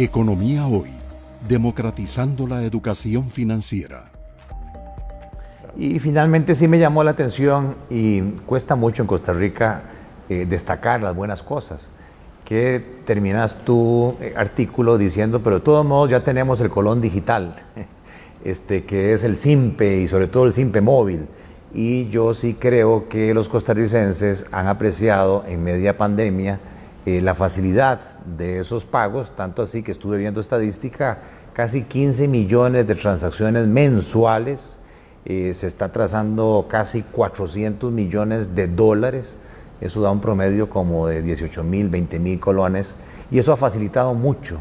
Economía Hoy, democratizando la educación financiera. Y finalmente sí me llamó la atención y cuesta mucho en Costa Rica eh, destacar las buenas cosas. Que terminas tu eh, artículo diciendo, pero de todos modos ya tenemos el colón digital, este, que es el SIMPE y sobre todo el SIMPE móvil. Y yo sí creo que los costarricenses han apreciado en media pandemia eh, la facilidad de esos pagos, tanto así que estuve viendo estadística, casi 15 millones de transacciones mensuales, eh, se está trazando casi 400 millones de dólares, eso da un promedio como de 18 mil, 20 mil colones, y eso ha facilitado mucho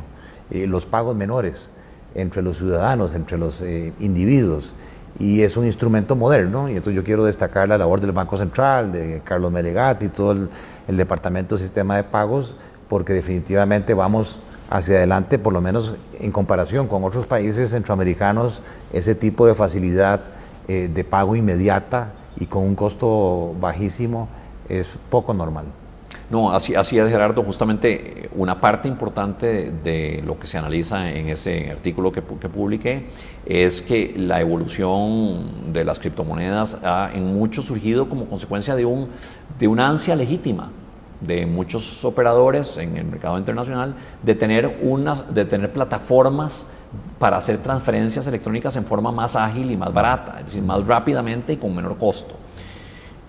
eh, los pagos menores entre los ciudadanos, entre los individuos y es un instrumento moderno, y entonces yo quiero destacar la labor del Banco Central, de Carlos Melegati y todo el, Departamento de Sistema de Pagos, porque definitivamente vamos hacia adelante, por lo menos en comparación con otros países centroamericanos, ese tipo de facilidad eh, de pago inmediata y con un costo bajísimo es poco normal. No, así, es Gerardo, justamente una parte importante de, lo que se analiza en ese artículo que, que, publiqué es que la evolución de las criptomonedas ha en mucho surgido como consecuencia de, un, de una ansia legítima de muchos operadores en el mercado internacional de tener, unas, de tener plataformas para hacer transferencias electrónicas en forma más ágil y más barata, es decir, más rápidamente y con menor costo.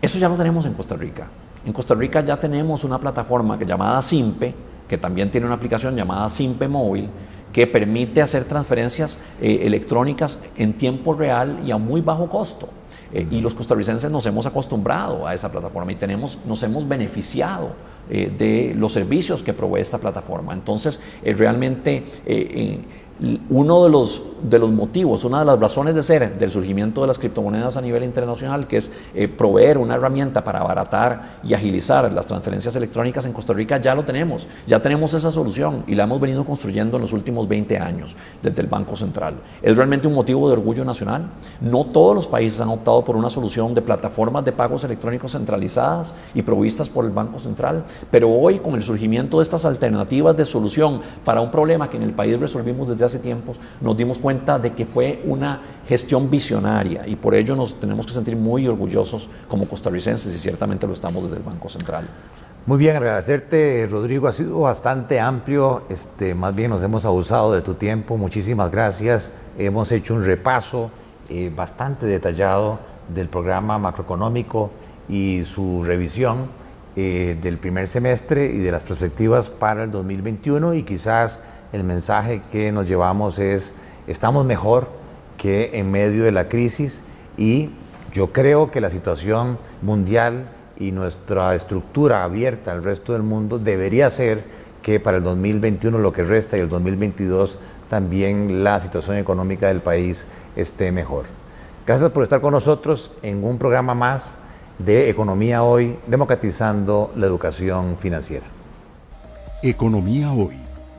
Eso ya lo tenemos en Costa Rica. En Costa Rica ya tenemos una plataforma llamada Simpe, que también tiene una aplicación llamada Simpe Móvil, que permite hacer transferencias eh, electrónicas en tiempo real y a muy bajo costo. Eh, y los costarricenses nos hemos acostumbrado a esa plataforma y tenemos, nos hemos beneficiado eh, de los servicios que provee esta plataforma. Entonces, realmente uno de los, de los motivos, una de las razones de ser del surgimiento de las criptomonedas a nivel internacional, que es eh, proveer una herramienta para abaratar y agilizar las transferencias electrónicas en Costa Rica, ya lo tenemos, ya tenemos esa solución y la hemos venido construyendo en los últimos 20 años desde el Banco Central. Es realmente un motivo de orgullo nacional. No todos los países han optado por una solución de plataformas de pagos electrónicos centralizadas y provistas por el Banco Central, pero hoy con el surgimiento de estas alternativas de solución para un problema que en el país resolvimos desde hace tiempos, nos dimos cuenta de que fue una gestión visionaria y por ello nos tenemos que sentir muy orgullosos como costarricenses y ciertamente lo estamos desde el Banco Central. Muy bien, agradecerte, Rodrigo. Ha sido bastante amplio. Este, más bien nos hemos abusado de tu tiempo. Muchísimas gracias. Hemos hecho un repaso eh, bastante detallado del programa macroeconómico y su revisión eh, del primer semestre y de las perspectivas para el 2021 y quizás el mensaje que nos llevamos es, estamos mejor que en medio de la crisis y yo creo que la situación mundial y nuestra estructura abierta al resto del mundo debería ser que para el 2021 lo que resta y el 2022 también la situación económica del país esté mejor. Gracias por estar con nosotros en un programa más de Economía Hoy, democratizando la educación financiera. Economía Hoy